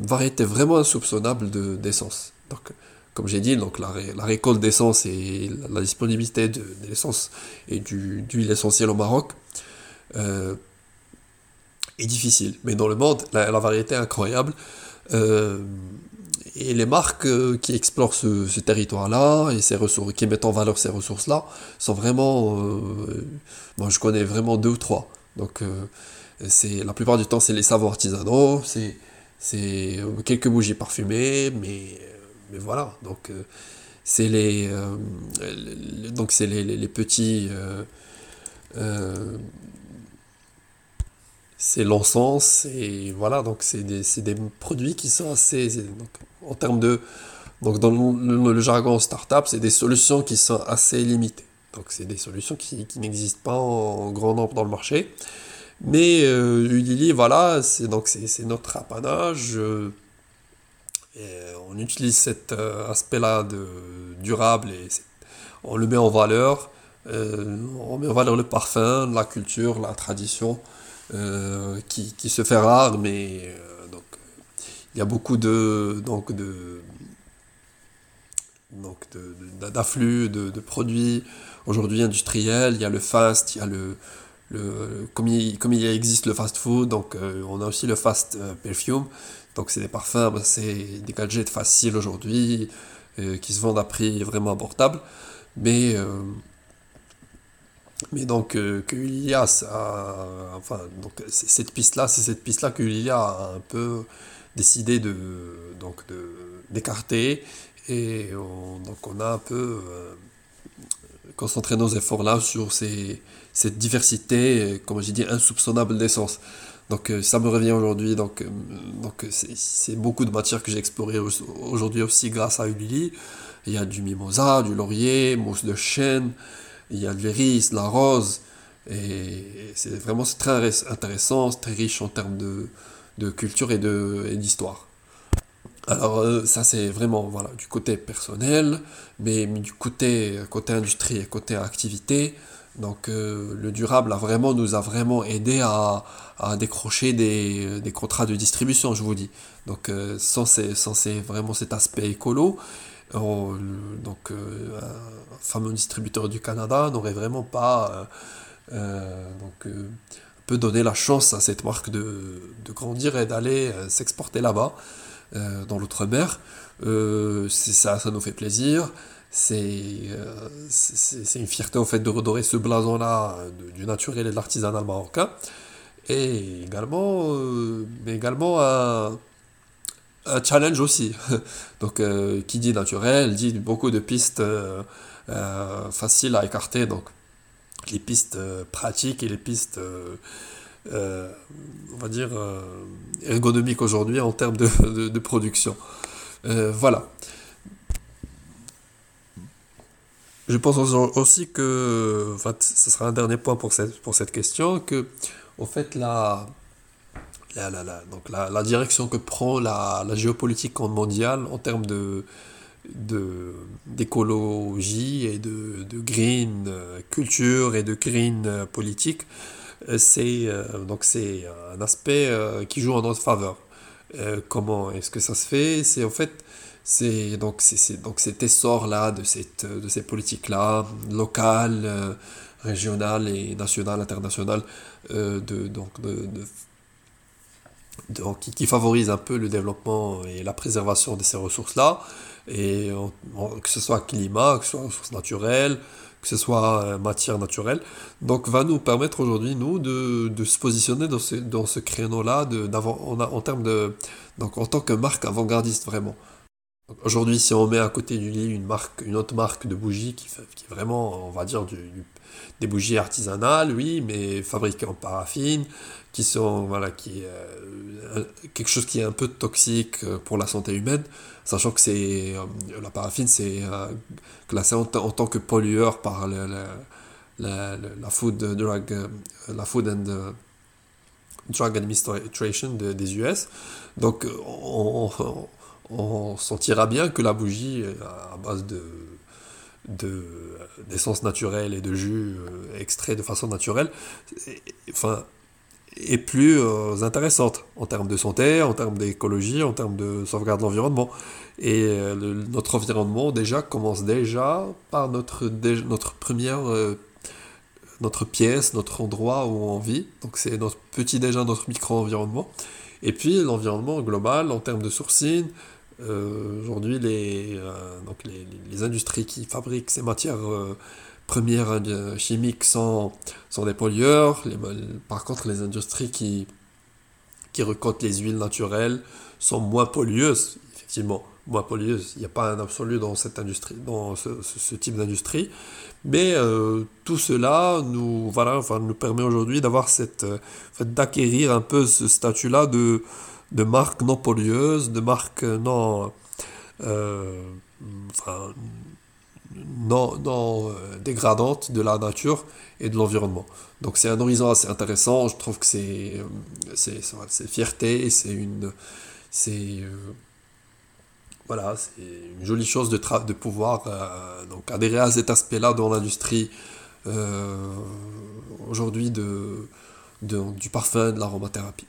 variété vraiment insoupçonnable de d'essence. Donc comme j'ai dit, donc la, récolte d'essence et la, disponibilité de, l'essence et du, d'huile essentielle au Maroc euh, est difficile. Mais dans le monde, la, variété est incroyable. Euh, et les marques euh, qui explorent ce, territoire-là et ces ressources, qui mettent en valeur ces ressources-là, sont vraiment. moi, je connais vraiment deux ou trois. Donc, la plupart du temps, c'est les savons artisanaux, c'est, c'est quelques bougies parfumées, mais mais voilà, donc euh, c'est les, euh, donc c'est les, les, petits, euh, c'est l'encens et voilà, donc c'est des, des, produits qui sont assez, en termes de, donc dans le, le jargon startup, c'est des solutions qui sont assez limitées. Donc c'est des solutions qui, qui n'existent pas en, grand nombre dans le marché. Mais Udili, voilà, c'est donc c'est notre apanage. On utilise cet euh, aspect-là durable et on le met en valeur. Euh, on met en valeur le parfum, la culture, la tradition, euh, qui, qui, se fait rare, mais donc il y a beaucoup de donc de donc d'afflux de, produits aujourd'hui industriels. Il y a le fast, il y a le comme, il, comme il existe le fast food, donc on a aussi le fast perfume. Donc c'est des parfums, bah, c'est des gadgets faciles aujourd'hui, euh, qui se vendent à prix vraiment abordable. Mais, euh, mais donc euh, que Lilia, enfin, donc cette piste-là, c'est cette piste-là que a un peu décidé de donc de d'écarter et donc on a un peu concentré nos efforts là sur ces, cette diversité, comme j'ai dit, insoupçonnable d'essence. Donc euh, ça me revient aujourd'hui. Donc euh, donc c'est beaucoup de matières que j'ai explorées aujourd'hui aussi grâce à Ulili. Il y a du mimosa, du laurier, mousse de chêne, il y a de l'iris, la rose. Et c'est vraiment très intéressant, très riche en termes de, de culture et d'histoire. Alors euh, ça c'est vraiment voilà du côté personnel, mais, mais, du côté côté industrie et côté activité, donc euh, le durable a vraiment, nous a vraiment aidé à, à décrocher des, des, contrats de distribution, je vous dis. Donc euh, sans, ces, sans ces, vraiment cet aspect écolo, donc euh, un fameux distributeur du Canada n'aurait vraiment pas donc, peut donner la chance à cette marque de, de grandir et d'aller s'exporter là-bas, dans l'outre-mer. ça, ça nous fait plaisir. Euh, c'est une fierté en fait de redorer ce blason-là du naturel et de l'artisanal marocain. Et également, euh, mais également un, challenge aussi. Donc, euh, qui dit naturel dit beaucoup de pistes faciles à écarter. Donc, les pistes pratiques et les pistes, on va dire, ergonomiques aujourd'hui en termes de, de production. voilà. Je pense aussi que, ce sera un dernier point pour cette, pour cette question, que, en fait, la, la, la, donc la, la, direction que prend la, géopolitique mondiale en termes de d'écologie et de, de, green euh, culture et de green euh, politique, euh, c'est donc c'est un aspect qui joue en notre faveur. comment est-ce que ça se fait? C'est en fait c'est donc c'est donc cet essor là de cette de ces politiques là locales euh, régionales et nationales internationales euh, de donc de, donc, qui, favorise un peu le développement et la préservation de ces ressources là que ce soit climat que ce soit ressources naturelles que ce soit matière naturelle. Donc va nous permettre aujourd'hui, nous, de, de, se positionner dans ce, dans ce créneau-là en, en termes de... Donc en tant que marque avant-gardiste vraiment. Aujourd'hui, si on met à côté du lit une marque, une autre marque de bougies qui, est vraiment, on va dire, des bougies artisanales, oui, mais fabriquées en paraffine, qui sont, voilà, euh, quelque chose qui est un peu toxique euh, pour la santé humaine, sachant que c'est euh, la paraffine, c'est classé en, tant que pollueur par la, la, food drug, la food and drug administration des US. Donc, on on sentira bien que la bougie euh, à base de d'essence naturelle et de jus euh, extrait de façon naturelle enfin, est plus euh, intéressante en termes de santé, en termes d'écologie, en termes de sauvegarde de l'environnement. Et notre environnement déjà commence déjà par notre, notre première notre pièce, notre endroit où on vit. Donc c'est notre petit déjà notre micro-environnement. Et puis l'environnement global en termes de sourcing, euh, aujourd'hui, les, euh, donc les, industries qui fabriquent ces matières euh, premières chimiques sont, sont des pollueurs. Par contre, les industries qui, qui recotent les huiles naturelles sont moins pollueuses, effectivement, moins pollueuses. Il n'y a pas un absolu dans cette industrie, dans ce, ce, type d'industrie. Mais tout cela nous, voilà, enfin, nous permet aujourd'hui d'avoir cette, d'acquérir un peu ce statut-là de de marques non pollueuses, de marques non, euh, non, non euh, dégradantes de la nature et de l'environnement. Donc c'est un horizon assez intéressant, je trouve que c'est c'est fierté, c'est une c'est euh, voilà, c'est une jolie chose de, pouvoir donc adhérer à cet aspect-là dans l'industrie aujourd'hui du parfum, de l'aromathérapie.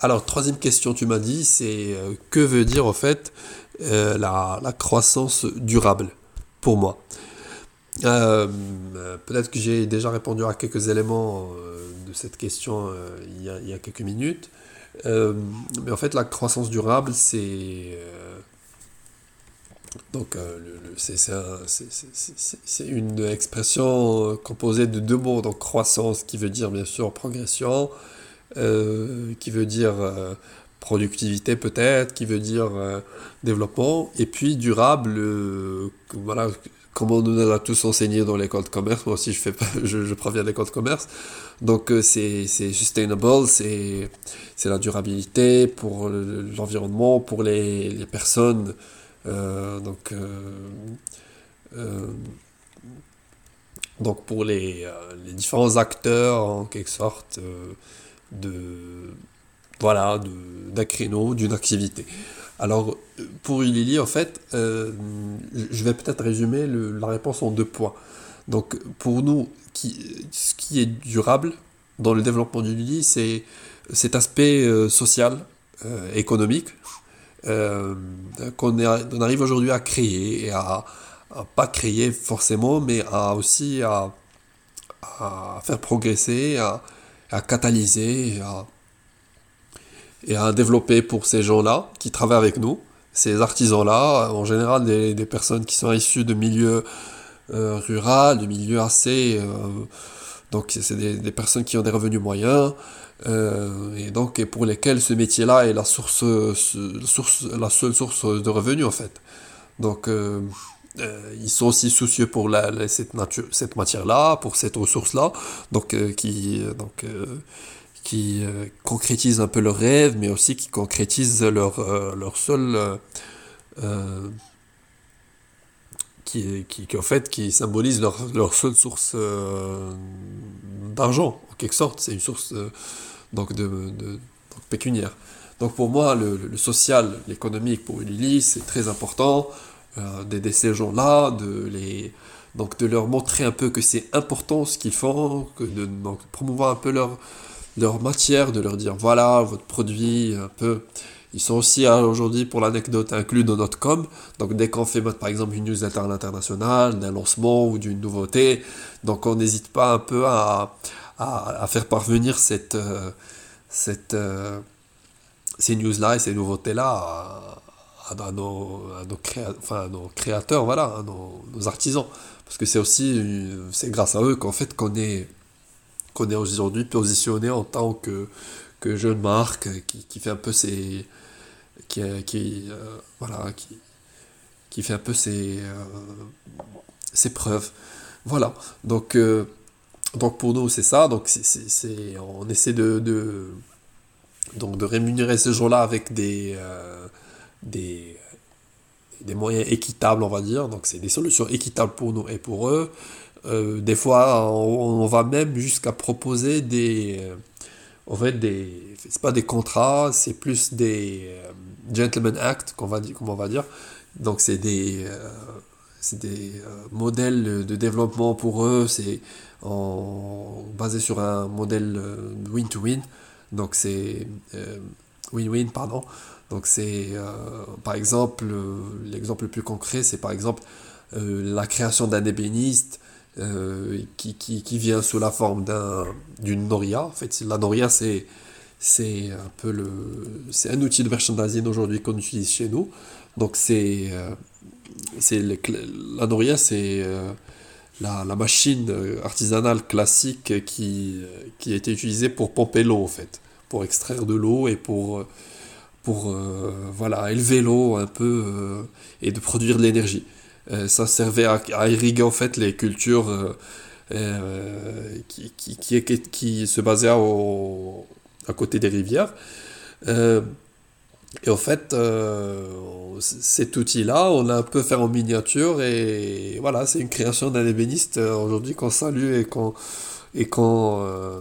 Alors, troisième question, tu m'as dit, c'est euh, que veut dire en fait euh, la, croissance durable pour moi? Euh, Peut-être que j'ai déjà répondu à quelques éléments de cette question il y, a, quelques minutes. mais en fait, la croissance durable, c'est. donc, c'est une expression composée de deux mots. Donc, croissance qui veut dire bien sûr progression euh, qui veut dire euh, productivité peut-être, qui veut dire euh, développement, et puis durable, voilà, comme on nous a tous enseigné dans l'école de commerce, moi aussi je, fais, je, je proviens de l'école de commerce, donc c'est sustainable, c'est la durabilité pour l'environnement, pour les, les personnes, donc donc pour les, les, différents acteurs en quelque sorte de voilà d'un créneau, d'une activité. Alors pour Ulili, en fait, euh, je vais peut-être résumer la réponse en deux points. Donc pour nous, qui, ce qui est durable dans le développement d'Ulili, c'est cet aspect euh, social, euh, économique, qu'on arrive aujourd'hui à créer et à, pas créer forcément, mais à aussi à, à faire progresser, à, à catalyser et à, développer pour ces gens-là qui travaillent avec nous, ces artisans-là, en général des, personnes qui sont issues de milieux euh, ruraux, de milieux assez... Euh, donc c'est des, personnes qui ont des revenus moyens, euh, et donc et pour lesquels ce métier-là est la, source, source, la seule source de revenus en fait. Donc euh, ils sont aussi soucieux pour la, cette, matière-là, pour cette ressource-là, donc euh, qui, euh, donc, qui concrétisent un peu leurs rêves, mais aussi qui concrétisent leur, leur seul... qui, qui, en fait, qui symbolise leur, leur seule source d'argent, en quelque sorte. C'est une source donc de, de pécuniaire. Donc pour moi, le, le social, l'économique pour Lily, c'est très important. Euh, ces gens-là, de les donc de leur montrer un peu que c'est important ce qu'ils font, que de promouvoir un peu leur leur matière, de leur dire voilà votre produit un peu. Ils sont aussi hein, aujourd'hui pour l'anecdote inclus dans notre com. Donc dès qu'on fait par exemple une newsletter à l'international, d'un lancement ou d'une nouveauté, donc on n'hésite pas un peu à, à, à faire parvenir cette, euh, cette, euh, ces news-là et ces nouveautés-là à, nos, enfin, nos, créateurs, voilà, à nos, artisans. Parce que c'est aussi, c'est grâce à eux qu'en fait qu'on est, qu'on est aujourd'hui positionné en tant que, jeune marque qui, fait un peu ses, qui, qui voilà, qui, fait un peu ses, ses preuves. Voilà. Donc, donc pour nous, c'est ça. Donc c'est, on essaie de, de, donc de rémunérer ces gens-là avec des, euh, des, des moyens équitables, on va dire. Donc c'est des solutions équitables pour nous et pour eux. Euh, des fois, on, va même jusqu'à proposer des... Euh, en fait, des, c'est pas des contrats, c'est plus des gentleman act, qu'on va, on va dire. Donc c'est des c'est des modèles de développement pour eux, c'est basé sur un modèle win-to-win. Donc c'est euh, win-win, pardon. Donc c'est euh, par exemple l'exemple le plus concret, c'est par exemple euh, la création d'un ébéniste qui, qui, qui, vient sous la forme d'une noria. En fait, la noria c'est c'est un peu le c'est un outil de merchandising aujourd'hui qu'on utilise chez nous. Donc c'est c'est la noria c'est la, la, machine euh, artisanale classique qui, euh, qui été utilisée pour pomper l'eau, en fait, pour extraire de l'eau et pour, euh, pour voilà, élever l'eau un peu et de produire de l'énergie. ça servait à, irriguer en fait les cultures qui, qui, qui, se basaient au, à côté des rivières. Et en fait, euh, cet outil-là, on l'a un peu fait en miniature et voilà, c'est une création d'un ébéniste euh, aujourd'hui qu'on salue et qu'on et qu'on euh,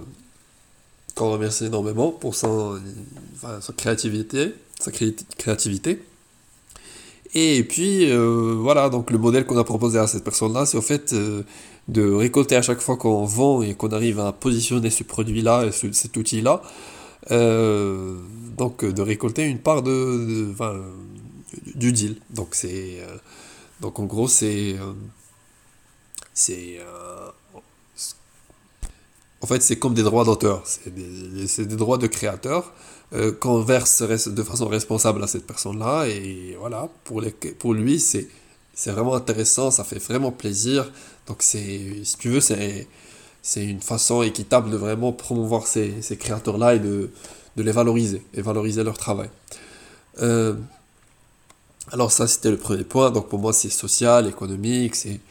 remercie énormément pour son, créativité, sa créativité. Et puis voilà, donc le modèle qu'on a proposé à cette personne-là, c'est au fait de récolter à chaque fois qu'on vend et qu'on arrive à positionner ce produit-là et cet outil-là euh, donc de récolter une part de, du deal. Donc c'est euh, donc en gros c'est euh, c'est en fait c'est comme des droits d'auteur, c'est des, droits de créateur qu'on verse de façon responsable à cette personne-là et voilà pour lui c'est vraiment intéressant, ça fait vraiment plaisir. Donc si tu veux c'est une façon équitable de vraiment promouvoir ces, créateurs-là et de, les valoriser et valoriser leur travail. Euh, alors ça, c'était le premier point. Donc pour moi, c'est social, économique, c'est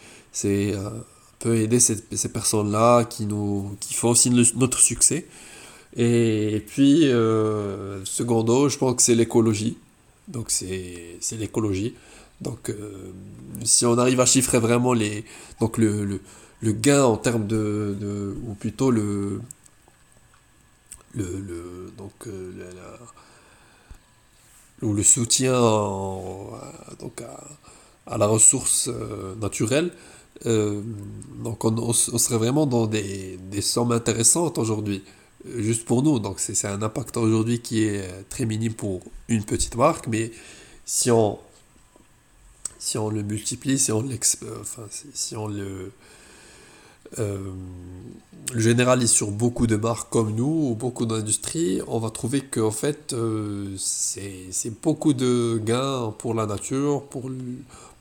euh, peut aider ces, ces personnes-là qui qui font aussi notre succès. Et, puis euh, secondo, je pense que c'est l'écologie. Donc c'est l'écologie. Donc euh, si on arrive à chiffrer vraiment les donc le, le le gain en termes de, ou plutôt le le, donc euh, ou le soutien donc à, la ressource euh, naturelle euh, donc on, serait vraiment dans des, des sommes intéressantes aujourd'hui juste pour nous donc c'est un impact aujourd'hui qui est très minime pour une petite marque mais si on si on le multiplie si on le euh, généralise sur beaucoup de marques comme nous ou beaucoup d'industries, on va trouver qu'en fait, euh, c'est beaucoup de gains pour la nature,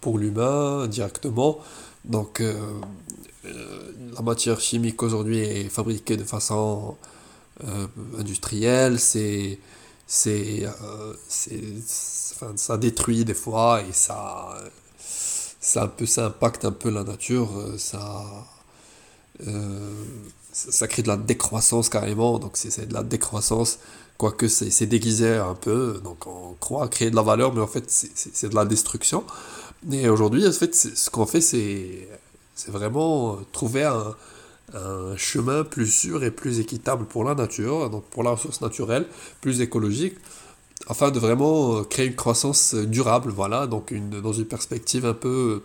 pour l'humain directement. Donc, euh, la matière chimique aujourd'hui est fabriquée de façon industrielle, c'est c'est enfin, ça détruit des fois et ça ça un peu ça impacte un peu la nature. Ça euh, ça crée de la décroissance carrément, donc c'est de la décroissance, quoique c'est déguisé un peu, donc on croit créer de la valeur, mais en fait c'est de la destruction. Et aujourd'hui, en fait, ce qu'on fait, c'est vraiment trouver un, un, chemin plus sûr et plus équitable pour la nature, donc pour la ressource naturelle, plus écologique, afin de vraiment créer une croissance durable, voilà, donc une, dans une perspective un peu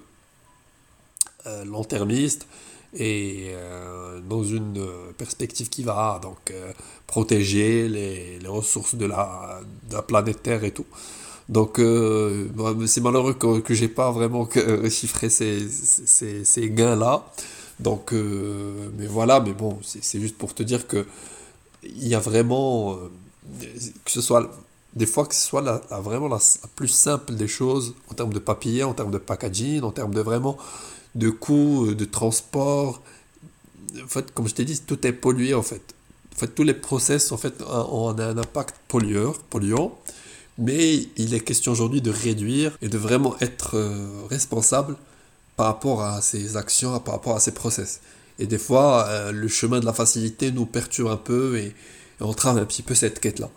euh, long-termiste, et euh, dans une euh, perspective qui va donc euh, protéger les, les, ressources de la, de la, planète Terre et tout. Donc c'est malheureux que, que j'ai pas vraiment chiffré ces, ces, gains-là. Donc, mais voilà, mais bon, c'est juste pour te dire que il y a vraiment, que ce soit des fois que ce soit la, vraiment la, plus simple des choses en termes de papier, en termes de packaging, en termes de vraiment de coûts, de transport. En fait, comme je t'ai dit, tout est pollué en fait. En fait, tous les process en fait ont un impact pollueur, polluant. Mais il est question aujourd'hui de réduire et de vraiment être euh, responsable par rapport à ces actions, par rapport à ces process. Et des fois, euh, le chemin de la facilité nous perturbe un peu et, travaille un petit peu cette quête-là.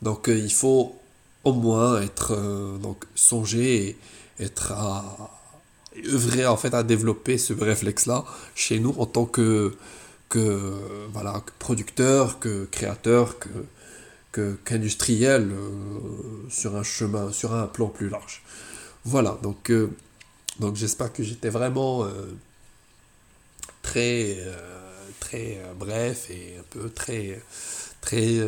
Donc euh, il faut au moins être donc songer et être à œuvrer en fait à développer ce réflexe-là chez nous en tant que que voilà que producteur, que créateur, que qu'industriel euh, sur un chemin, sur un plan plus large. Voilà, donc, donc j'espère que j'étais vraiment très, très bref et un peu très, très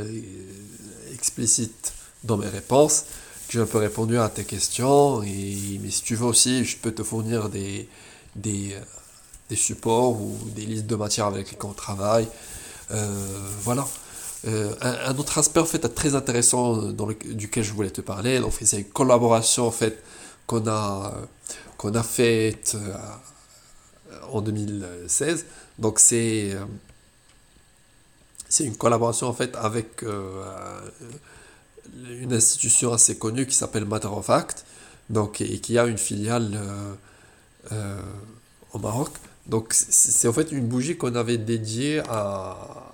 explicite dans mes réponses, j'ai un peu répondu à tes questions. Et, mais si tu veux aussi, je peux te fournir des, des, euh, supports ou des listes de matières avec lesquelles on travaille. Euh, voilà. Euh, un, autre aspect en fait très intéressant le, duquel je voulais te parler, donc c'est une collaboration en fait qu'on a qu'on a faite en 2016. Donc c'est c'est une collaboration en fait avec une institution assez connue qui s'appelle Matter of Fact, donc, et qui a une filiale euh, euh, au Maroc. Donc c'est en fait une bougie qu'on avait dédiée à,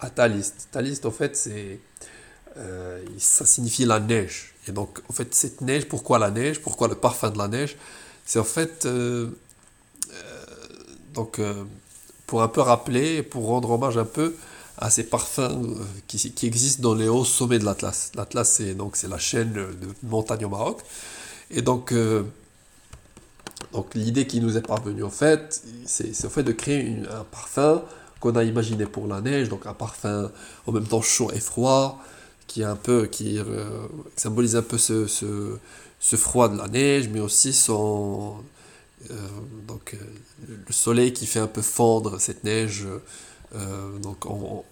à Talist. Talist en fait c'est euh, ça signifie la neige. Et donc en fait cette neige, pourquoi la neige? Pourquoi le parfum de la neige? C'est en fait donc pour un peu rappeler, pour rendre hommage un peu à ces parfums euh, qui, existent dans les hauts sommets de l'Atlas. L'Atlas, c'est donc c'est la chaîne de montagnes au Maroc. Et donc, euh, donc l'idée qui nous est parvenue en fait, c'est au fait de créer un parfum qu'on a imaginé pour la neige, donc un parfum en même temps chaud et froid, qui est un peu qui euh, symbolise un peu ce, ce, froid de la neige, mais aussi son donc le soleil qui fait un peu fondre cette neige euh, donc en,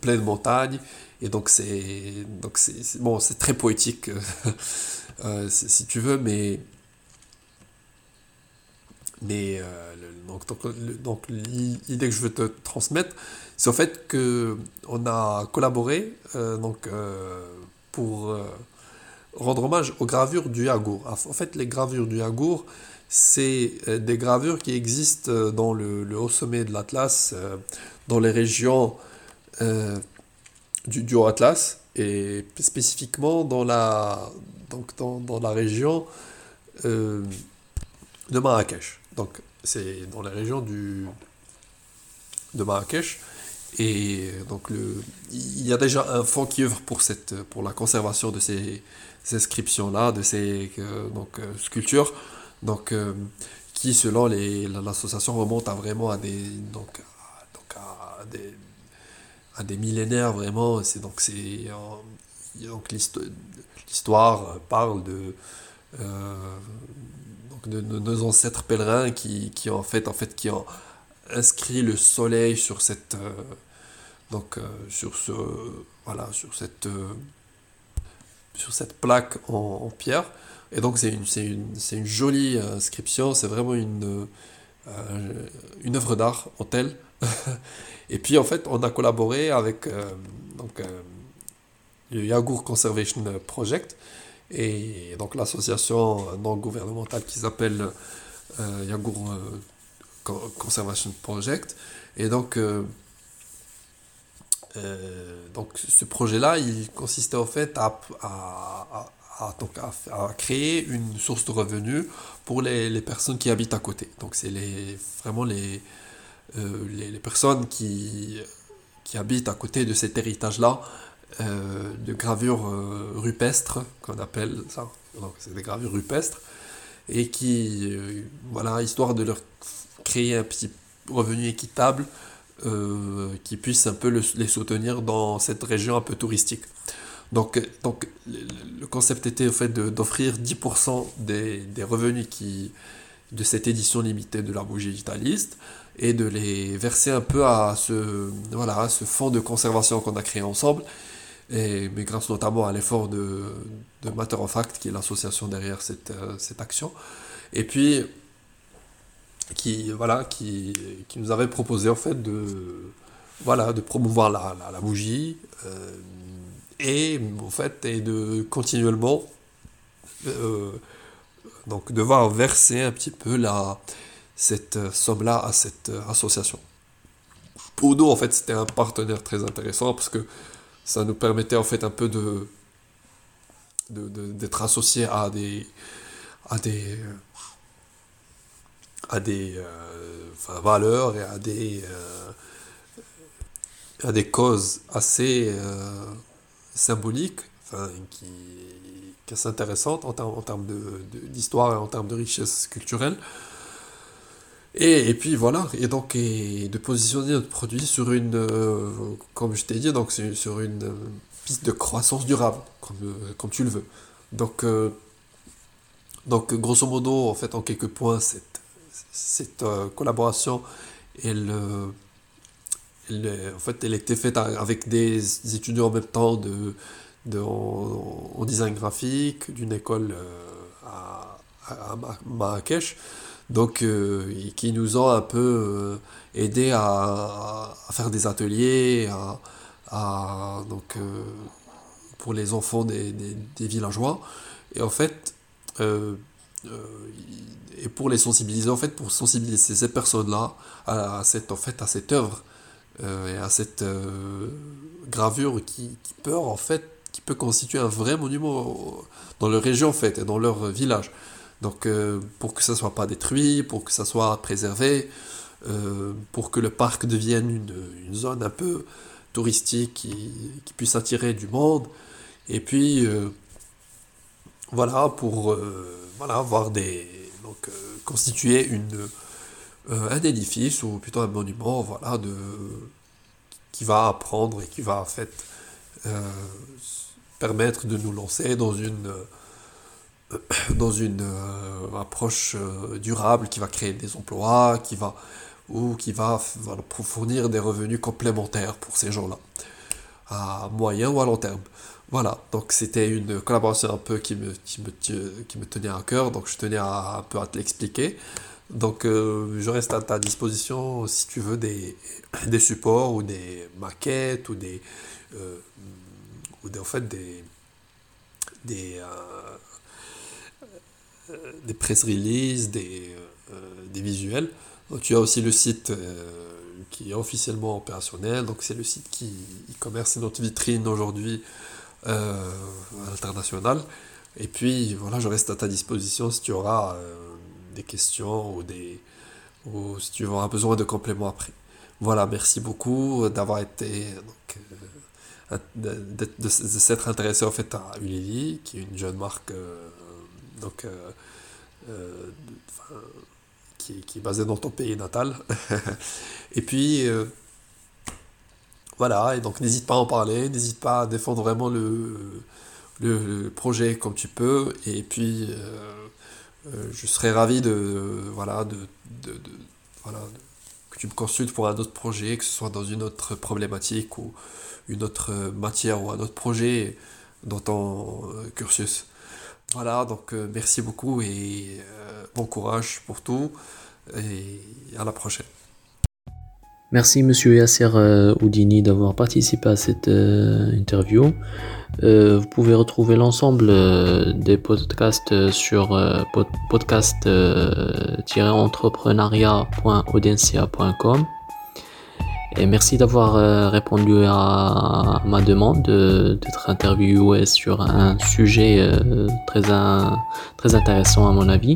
pleine montagne. Et donc c'est donc bon, très poétique euh, si tu veux, mais mais euh, donc, donc, l'idée que je veux te transmettre, c'est au fait que on a collaboré donc pour rendre hommage aux gravures du Yagour. En fait, les gravures du Yagour, c'est des gravures qui existent dans le, haut sommet de l'Atlas, dans les régions euh, du, du Haut Atlas et spécifiquement dans la, donc dans, dans la région euh, de Marrakech. Donc c'est dans la région du, de Marrakech. Et donc le, il y a déjà un fonds qui œuvre pour, cette, pour la conservation de ces, inscriptions-là, de ces euh, donc, sculptures, donc, qui selon l'association remonte à vraiment à des, donc, à des, à des millénaires vraiment. C'est donc c'est donc l'histoire parle de, euh, de, nos ancêtres pèlerins qui, qui en fait en fait qui ont inscrit le soleil sur cette euh, donc euh, sur ce voilà sur cette sur cette plaque en, pierre. Et donc c'est une, c'est une, une, jolie inscription. C'est vraiment une une œuvre d'art en tel Et puis en fait, on a collaboré avec euh, donc, euh, le Yagour Conservation Project et donc l'association non gouvernementale qui s'appelle euh, Yagour Conservation Project. Et donc, donc ce projet-là, il consistait en fait à, à, donc à, créer une source de revenus pour les, les personnes qui habitent à côté. Donc c'est les, vraiment les, euh, les, personnes qui, qui habitent à côté de cet héritage-là, euh, de gravures euh, rupestres, qu'on appelle ça, c'est des gravures rupestres, et qui, voilà, histoire de leur créer un petit revenu équitable, qui puisse un peu les soutenir dans cette région un peu touristique. Donc, donc le concept était au fait d'offrir 10% des, des, revenus qui, de cette édition limitée de la bougie digitaliste et de les verser un peu à ce, voilà, ce fonds de conservation qu'on a créé ensemble. Et, mais grâce notamment à l'effort de, de Matter of Fact, qui est l'association derrière cette, cette action. Et puis, qui, voilà, qui, qui nous avait proposé en fait de, voilà, de promouvoir la, la, bougie et en fait et de continuellement euh, donc devoir verser un petit peu la, cette somme-là à cette association. Pour nous, en fait, c'était un partenaire très intéressant parce que ça nous permettait en fait un peu de d'être associé à des à des à des euh, valeurs et à des euh, à des causes assez symboliques enfin, qui qui est intéressante en, termes, en termes d'histoire et en termes de richesse culturelle. Et, puis voilà, et donc de positionner notre produit sur une, euh, comme je t'ai dit, donc sur une euh, piste de croissance durable, comme, euh, comme tu le veux. Donc, donc grosso modo, en fait, en quelques points, cette, cette collaboration, elle, en fait, elle était faite avec des étudiants en même temps de de, en, design graphique d'une école à, à, Marrakech, donc euh, qui nous ont un peu euh, aidé à, faire des ateliers, à, donc pour les enfants des, des, des, villageois, et en fait et pour les sensibiliser en fait pour sensibiliser ces personnes-là à, cette en fait à cette œuvre et à cette gravure qui, qui peut en fait qui peut constituer un vrai monument dans leur région en fait et dans leur village. Donc euh, pour que ça soit pas détruit, pour que ça soit préservé, euh, pour que le parc devienne une, une zone un peu touristique qui, qui, puisse attirer du monde. Et puis euh, voilà pour voilà avoir des donc constituer une un édifice ou plutôt un monument voilà de qui va apprendre et qui va en fait permettre de nous lancer dans une, dans une euh, approche euh, durable qui va créer des emplois, qui va, ou qui va, fournir des revenus complémentaires pour ces gens-là, à moyen ou à long terme. Voilà, donc c'était une collaboration un peu qui me, qui me, qui me tenait à cœur, donc je tenais un peu à te l'expliquer. Donc je reste à ta disposition si tu veux des, des supports ou des maquettes ou des, ou en fait des, des, euh, euh, des press releases, des, euh, des visuels. tu as aussi le site qui est officiellement opérationnel, donc c'est le site qui e-commerce, notre vitrine aujourd'hui internationale. Et puis voilà, je reste à ta disposition si tu auras des questions ou, des, ou si tu auras besoin de compléments après. Voilà, merci beaucoup d'avoir été donc, de, de, s'être intéressé en fait à Ulili, qui est une jeune marque euh, donc, euh, euh, qui, qui, est basée dans ton pays natal. et puis, voilà, et donc n'hésite pas à en parler, n'hésite pas à défendre vraiment le, le, projet comme tu peux. Et puis, je serais ravi de, voilà, de, de, voilà, que tu me consultes pour un autre projet, que ce soit dans une autre problématique ou une autre matière ou un autre projet dans ton euh, cursus. Voilà, donc euh, merci beaucoup et euh, bon courage pour tout et à la prochaine. Merci Monsieur Yasser Houdini d'avoir participé à cette interview. vous pouvez retrouver l'ensemble des podcasts sur podcast-entrepreneuriat.audencia.com. Et merci d'avoir euh, répondu à ma demande d'être interviewé sur un sujet euh, très, très intéressant à mon avis.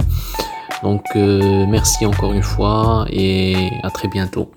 Donc euh, merci encore une fois et à très bientôt.